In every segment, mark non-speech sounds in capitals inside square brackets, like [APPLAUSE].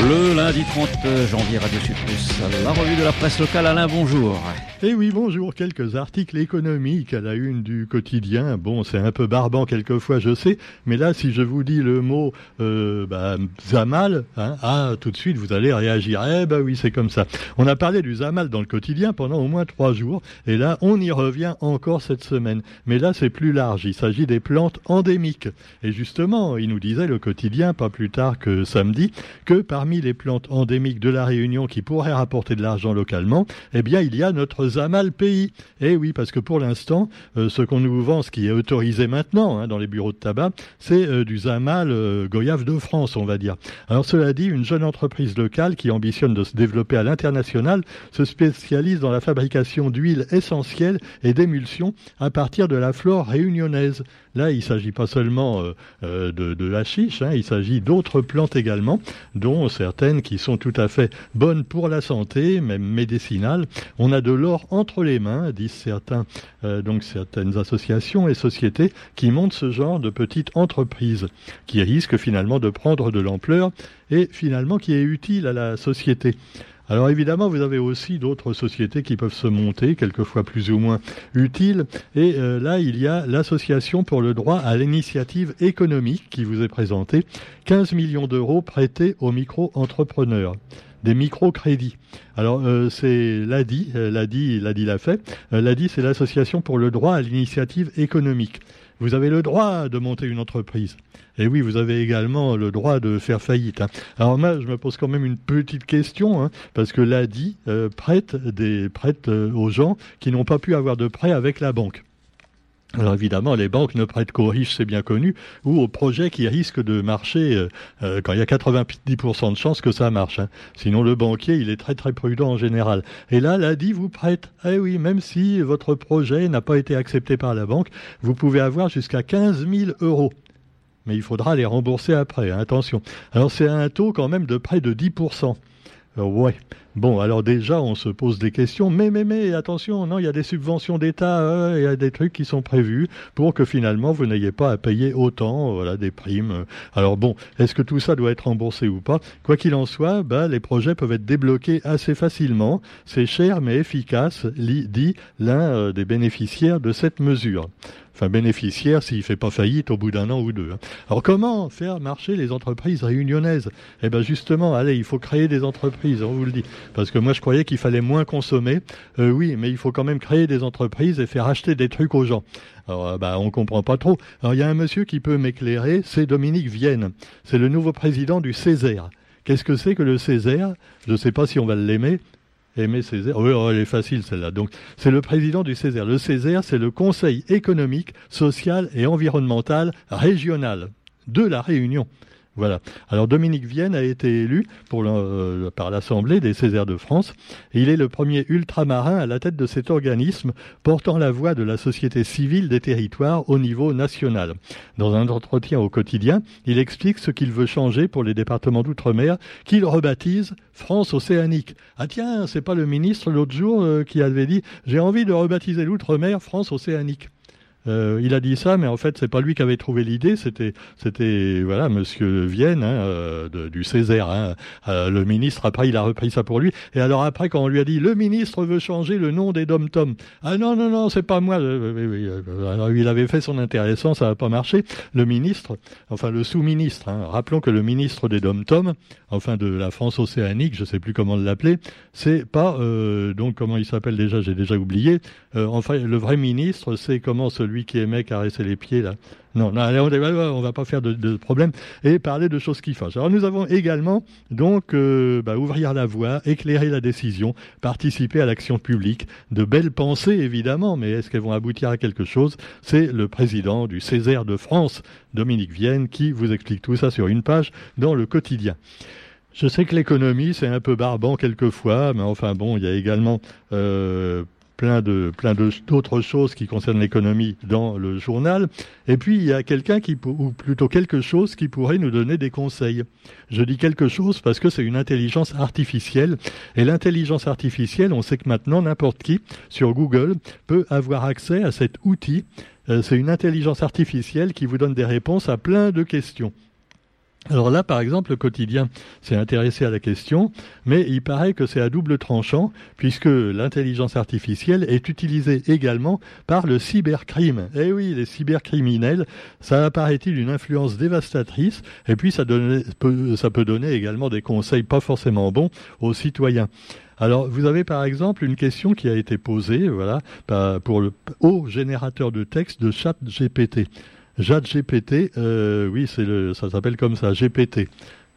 Le lundi 30 janvier, Radio Sud la revue de la presse locale. Alain, bonjour. Eh oui, bonjour. Quelques articles économiques à la une du quotidien. Bon, c'est un peu barbant quelquefois, je sais, mais là, si je vous dis le mot euh, bah, Zamal, hein, ah, tout de suite, vous allez réagir. Eh ben oui, c'est comme ça. On a parlé du Zamal dans le quotidien pendant au moins trois jours, et là, on y revient encore cette semaine. Mais là, c'est plus large. Il s'agit des plantes endémiques. Et justement, il nous disait le quotidien, pas plus tard que samedi, que parmi les plantes endémiques de la Réunion qui pourraient rapporter de l'argent localement, eh bien, il y a notre Zamal pays. Eh oui, parce que pour l'instant, euh, ce qu'on nous vend, ce qui est autorisé maintenant hein, dans les bureaux de tabac, c'est euh, du Zamal euh, Goyave de France, on va dire. Alors cela dit, une jeune entreprise locale qui ambitionne de se développer à l'international se spécialise dans la fabrication d'huiles essentielles et d'émulsions à partir de la flore réunionnaise. Là, il ne s'agit pas seulement de, de, la chiche, hein, il s'agit d'autres plantes également, dont certaines qui sont tout à fait bonnes pour la santé, même médicinales. On a de l'or entre les mains, disent certains, euh, donc certaines associations et sociétés qui montent ce genre de petites entreprises qui risquent finalement de prendre de l'ampleur et finalement qui est utile à la société. Alors évidemment, vous avez aussi d'autres sociétés qui peuvent se monter, quelquefois plus ou moins utiles. Et euh, là, il y a l'Association pour le droit à l'initiative économique qui vous est présentée. 15 millions d'euros prêtés aux micro-entrepreneurs des microcrédits. Alors euh, c'est l'ADI, euh, l'ADI, l'ADI l'a fait. L'ADI, c'est l'association pour le droit à l'initiative économique. Vous avez le droit de monter une entreprise. Et oui, vous avez également le droit de faire faillite. Hein. Alors moi, je me pose quand même une petite question, hein, parce que l'ADI prête des prête aux gens qui n'ont pas pu avoir de prêt avec la banque. Alors évidemment, les banques ne prêtent qu'aux riches, c'est bien connu, ou aux projets qui risquent de marcher euh, euh, quand il y a 90% de chances que ça marche. Hein. Sinon, le banquier, il est très très prudent en général. Et là, l'ADI vous prête. Eh oui, même si votre projet n'a pas été accepté par la banque, vous pouvez avoir jusqu'à 15 000 euros. Mais il faudra les rembourser après, hein, attention. Alors c'est un taux quand même de près de 10%. Euh, ouais. Bon, alors déjà, on se pose des questions, mais, mais, mais, attention, non, il y a des subventions d'État, euh, il y a des trucs qui sont prévus pour que finalement vous n'ayez pas à payer autant, euh, voilà, des primes. Alors bon, est-ce que tout ça doit être remboursé ou pas? Quoi qu'il en soit, bah, les projets peuvent être débloqués assez facilement. C'est cher mais efficace, dit l'un des bénéficiaires de cette mesure enfin bénéficiaire s'il ne fait pas faillite au bout d'un an ou deux. Hein. Alors comment faire marcher les entreprises réunionnaises? Eh bien justement, allez, il faut créer des entreprises, on vous le dit. Parce que moi je croyais qu'il fallait moins consommer. Euh, oui, mais il faut quand même créer des entreprises et faire acheter des trucs aux gens. Alors, euh, bah, on comprend pas trop. Alors, il y a un monsieur qui peut m'éclairer, c'est Dominique Vienne. C'est le nouveau président du Césaire. Qu'est-ce que c'est que le Césaire? Je ne sais pas si on va l'aimer, Césaire. Oh, elle est facile celle-là. C'est le président du Césaire. Le Césaire, c'est le Conseil économique, social et environnemental régional de la Réunion. Voilà. Alors Dominique Vienne a été élu euh, par l'Assemblée des Césaires de France il est le premier ultramarin à la tête de cet organisme portant la voix de la société civile des territoires au niveau national. Dans un entretien au quotidien, il explique ce qu'il veut changer pour les départements d'outre-mer qu'il rebaptise France océanique. Ah tiens, c'est pas le ministre l'autre jour euh, qui avait dit j'ai envie de rebaptiser l'outre-mer France océanique. Euh, il a dit ça, mais en fait, c'est pas lui qui avait trouvé l'idée. C'était, c'était voilà, Monsieur Vienne hein, euh, du Césaire. Hein. Euh, le ministre après, il a repris ça pour lui. Et alors après, quand on lui a dit, le ministre veut changer le nom des dom tom. Ah non non non, c'est pas moi. Il avait fait son intéressant, ça n'a pas marché. Le ministre, enfin le sous-ministre. Hein. rappelons que le ministre des dom tom, enfin de la France océanique, je sais plus comment l'appeler, c'est pas donc comment il s'appelle déjà, j'ai déjà oublié. enfin, le vrai ministre, c'est comment celui qui aimait caresser les pieds là. Non, non on ne va pas faire de, problème et parler de choses qui fâchent. Alors nous avons également donc euh, bah, ouvrir la voie, éclairer la décision, participer à l'action publique. De belles pensées évidemment, mais est-ce qu'elles vont aboutir à quelque chose? C'est le président du Césaire de France, Dominique Vienne, qui vous explique tout ça sur une page dans le quotidien. Je sais que l'économie, c'est un peu barbant quelquefois, mais enfin bon, il y a également euh, plein de d'autres choses qui concernent l'économie dans le journal. Et puis il y a quelqu'un qui ou plutôt quelque chose qui pourrait nous donner des conseils. Je dis quelque chose parce que c'est une intelligence artificielle et l'intelligence artificielle, on sait que maintenant n'importe qui sur Google peut avoir accès à cet outil. Euh, c'est une intelligence artificielle qui vous donne des réponses à plein de questions. Alors là, par exemple, le quotidien s'est intéressé à la question, mais il paraît que c'est à double tranchant, puisque l'intelligence artificielle est utilisée également par le cybercrime. Eh oui, les cybercriminels, ça apparaît-il une influence dévastatrice, et puis ça, peut, donner également des conseils pas forcément bons aux citoyens. Alors, vous avez par exemple une question qui a été posée, voilà, pour le haut générateur de texte de ChatGPT. GPT, euh, oui, ça s'appelle comme ça, GPT.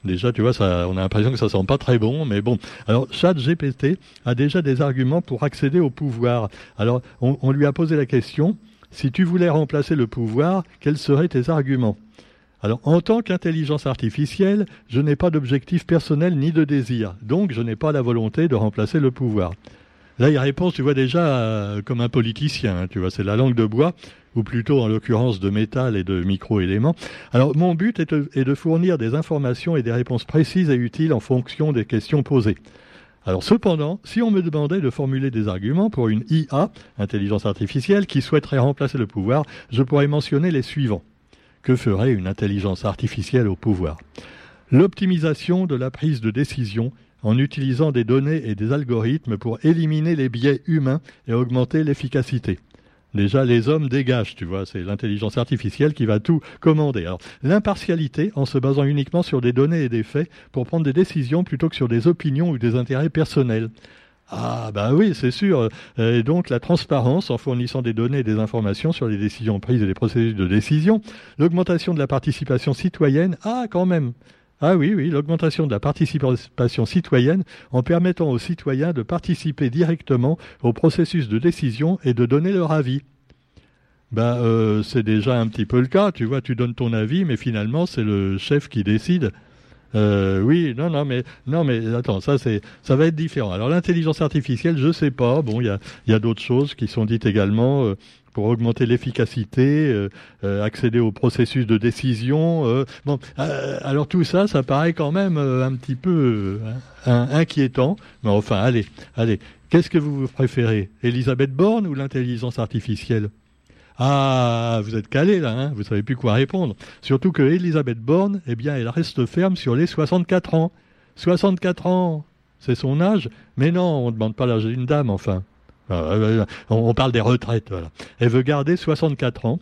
Déjà, tu vois, on a l'impression que ça sent pas très bon, mais bon. Alors, Chat GPT a déjà des arguments pour accéder au pouvoir. Alors, on lui a posé la question si tu voulais remplacer le pouvoir, quels seraient tes arguments? Alors, en tant qu'intelligence artificielle, je n'ai pas d'objectif personnel ni de désir, donc je n'ai pas la volonté de remplacer le pouvoir. Là, il répond, tu vois, déjà euh, comme un politicien, hein, tu vois, c'est la langue de bois ou plutôt en l'occurrence de métal et de micro-éléments. Alors mon but est de, fournir des informations et des réponses précises et utiles en fonction des questions posées. Alors cependant, si on me demandait de formuler des arguments pour une IA, intelligence artificielle, qui souhaiterait remplacer le pouvoir, je pourrais mentionner les suivants. Que ferait une intelligence artificielle au pouvoir? L'optimisation de la prise de décision en utilisant des données et des algorithmes pour éliminer les biais humains et augmenter l'efficacité. Déjà, les hommes dégagent, tu vois, c'est l'intelligence artificielle qui va tout commander. L'impartialité, en se basant uniquement sur des données et des faits, pour prendre des décisions plutôt que sur des opinions ou des intérêts personnels. Ah, bah oui, c'est sûr. Et donc, la transparence, en fournissant des données et des informations sur les décisions prises et les processus de décision. L'augmentation de la participation citoyenne. Ah, quand même. Ah oui, oui, l'augmentation de la participation citoyenne en permettant aux citoyens de participer directement au processus de décision et de donner leur avis. Ben, euh, c'est déjà un petit peu le cas, tu vois, tu donnes ton avis, mais finalement c'est le chef qui décide. Euh, oui, non, non, mais non, mais attends, ça c'est, ça va être différent. Alors l'intelligence artificielle, je sais pas. Bon, il y a, y a d'autres choses qui sont dites également. Euh, pour augmenter l'efficacité, euh, euh, accéder au processus de décision. Euh, bon, alors tout ça, ça paraît quand même un petit peu inquiétant. Mais enfin, allez, allez. Qu'est-ce que vous préférez, Elisabeth Borne ou l'intelligence artificielle? Ah, vous êtes calé là, hein vous savez plus quoi répondre. Surtout que Elisabeth Borne, eh bien, elle reste ferme sur les 64 ans. 64 ans, c'est son âge Mais non, on ne demande pas l'âge d'une dame, enfin. Euh, on parle des retraites. Elle veut garder 64 ans.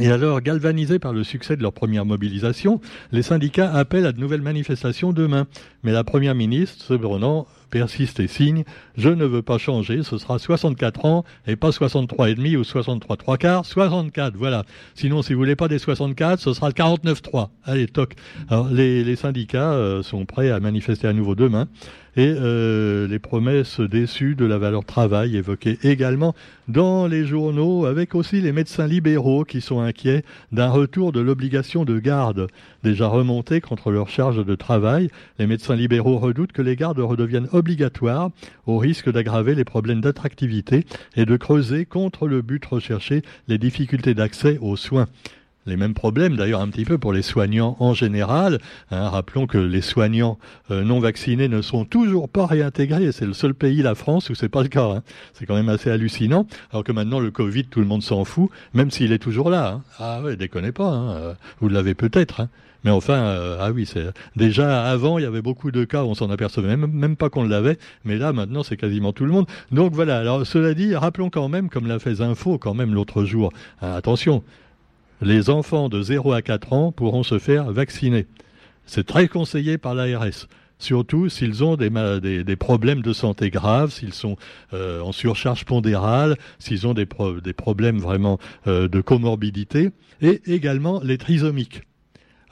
Et alors, galvanisés par le succès de leur première mobilisation, les syndicats appellent à de nouvelles manifestations demain. Mais la Première ministre, cependant, persiste et signe, je ne veux pas changer, ce sera 64 ans et pas 63 et demi ou 63 trois quarts, 64, voilà. Sinon, si vous voulez pas des 64, ce sera le 49-3. Allez, toc. Alors, les, syndicats euh, sont prêts à manifester à nouveau demain et euh, les promesses déçues de la valeur travail évoquées également dans les journaux, avec aussi les médecins libéraux qui sont inquiets d'un retour de l'obligation de garde déjà remontée contre leur charge de travail. Les médecins libéraux redoutent que les gardes redeviennent obligatoires au risque d'aggraver les problèmes d'attractivité et de creuser contre le but recherché les difficultés d'accès aux soins les mêmes problèmes d'ailleurs un petit peu pour les soignants en général. Hein. rappelons que les soignants euh, non vaccinés ne sont toujours pas réintégrés. C'est le seul pays, la France, où c'est pas le cas. Hein. C'est quand même assez hallucinant. Alors que maintenant le Covid, tout le monde s'en fout, même s'il est toujours là. Hein. Ah ouais, déconnez pas. Euh, vous l'avez peut-être. Mais enfin, euh, ah oui, déjà avant, il y avait beaucoup de cas, on s'en apercevait même, même pas qu'on l'avait, mais là maintenant c'est quasiment tout le monde. Donc voilà. Alors cela dit, rappelons quand même, comme l'a fait Info quand même l'autre jour, attention, les enfants de 0 à 4 ans pourront se faire vacciner. C'est très conseillé par l'ARS surtout s'ils ont des, problèmes de santé graves, s'ils sont euh, en surcharge pondérale, s'ils ont des, des, problèmes vraiment euh, de comorbidité, et également les trisomiques.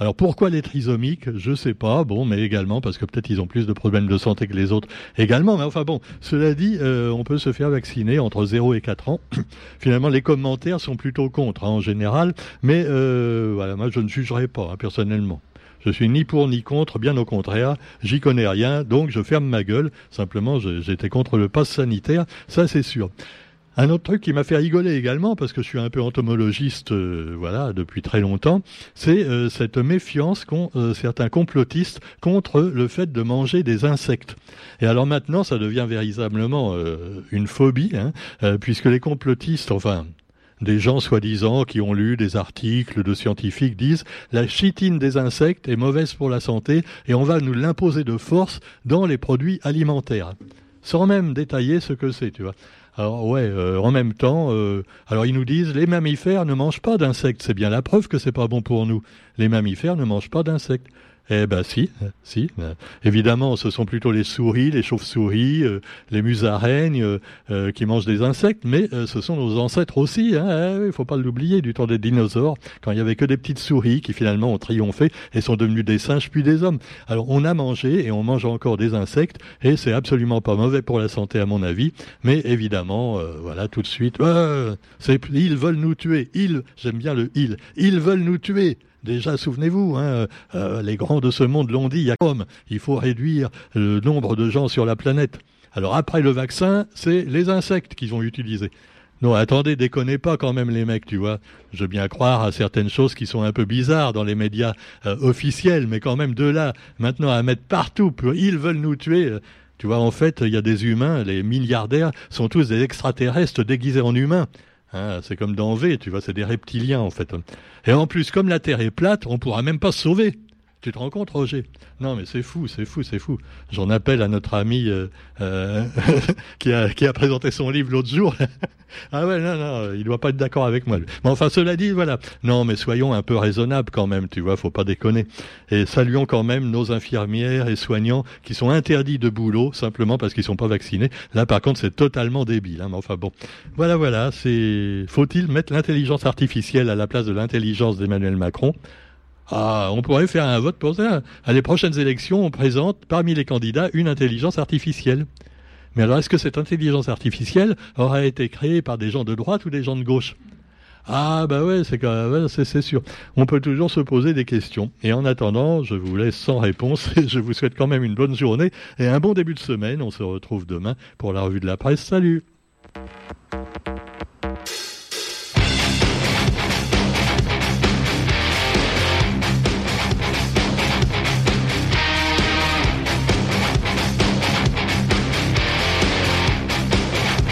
Alors pourquoi les trisomiques? Je sais pas. Bon, mais également parce que peut-être ils ont plus de problèmes de santé que les autres également. Mais enfin bon, cela dit, euh, on peut se faire vacciner entre 0 et 4 ans. [CLEARS THROAT] Finalement, les commentaires sont plutôt contre hein, en général. Mais euh, voilà, moi je ne jugerai pas hein, personnellement. Je suis ni pour ni contre, bien au contraire. J'y connais rien, donc je ferme ma gueule. Simplement, j'étais contre le pass sanitaire, ça c'est sûr. Un autre truc qui m'a fait rigoler également, parce que je suis un peu entomologiste, euh, voilà, depuis très longtemps, c'est euh, cette méfiance qu'ont euh, certains complotistes contre le fait de manger des insectes. Et alors maintenant, ça devient véritablement une phobie, hein, puisque les complotistes, enfin, des gens soi-disant qui ont lu des articles de scientifiques disent la chitine des insectes est mauvaise pour la santé et on va nous l'imposer de force dans les produits alimentaires, sans même détailler ce que c'est, tu vois. Alors ouais, euh, en même temps, euh, alors ils nous disent les mammifères ne mangent pas d'insectes. C'est bien la preuve que c'est pas bon pour nous. Les mammifères ne mangent pas d'insectes. Eh ben si, si. Évidemment, ce sont plutôt les souris, les chauves-souris, euh, les musaraignes euh, euh, qui mangent des insectes, mais ce sont nos ancêtres aussi. Hein, il ne faut pas l'oublier, du temps des dinosaures, quand il y avait que des petites souris qui finalement ont triomphé et sont devenues des singes puis des hommes. Alors on a mangé et on mange encore des insectes et c'est absolument pas mauvais pour la santé à mon avis, mais évidemment, voilà tout de suite, ils veulent nous tuer. Ils, j'aime bien le ils, ils veulent nous tuer. Déjà, souvenez-vous, hein, euh, les grands de ce monde l'ont dit, il y a comme, il faut réduire le nombre de gens sur la planète. Alors après le vaccin, c'est les insectes qu'ils ont utilisés. Non, attendez, déconnez pas quand même les mecs, tu vois. Je veux bien croire à certaines choses qui sont un peu bizarres dans les médias euh, officiels, mais quand même de là, maintenant à mettre partout, ils veulent nous tuer. Euh, tu vois, en fait, il y a des humains, les milliardaires sont tous des extraterrestres déguisés en humains. Hein, c'est comme dans V, tu vois, c'est des reptiliens en fait. Et en plus, comme la Terre est plate, on pourra même pas se sauver. Tu te rends compte, Roger? Non, mais c'est fou, c'est fou, c'est fou. J'en appelle à notre ami euh, euh, [LAUGHS] qui, a, qui présenté son livre l'autre jour. [LAUGHS] ah ouais, non, non, il doit pas être d'accord avec moi. Mais enfin, cela dit, voilà. Non, mais soyons un peu raisonnables quand même, tu vois, faut pas déconner. Et saluons quand même nos infirmières et soignants qui sont interdits de boulot simplement parce qu'ils sont pas vaccinés. Là, par contre, c'est totalement débile. Hein, mais enfin bon, voilà, voilà. C'est faut-il mettre l'intelligence artificielle à la place de l'intelligence d'Emmanuel Macron? Ah, on pourrait faire un vote pour ça. À les prochaines élections, on présente parmi les candidats une intelligence artificielle. Mais alors, est-ce que cette intelligence artificielle aura été créée par des gens de droite ou des gens de gauche? Ah bah ouais, c'est c'est sûr. On peut toujours se poser des questions. Et en attendant, je vous laisse sans réponse [LAUGHS] et je vous souhaite quand même une bonne journée et un bon début de semaine. On se retrouve demain pour la revue de la presse. Salut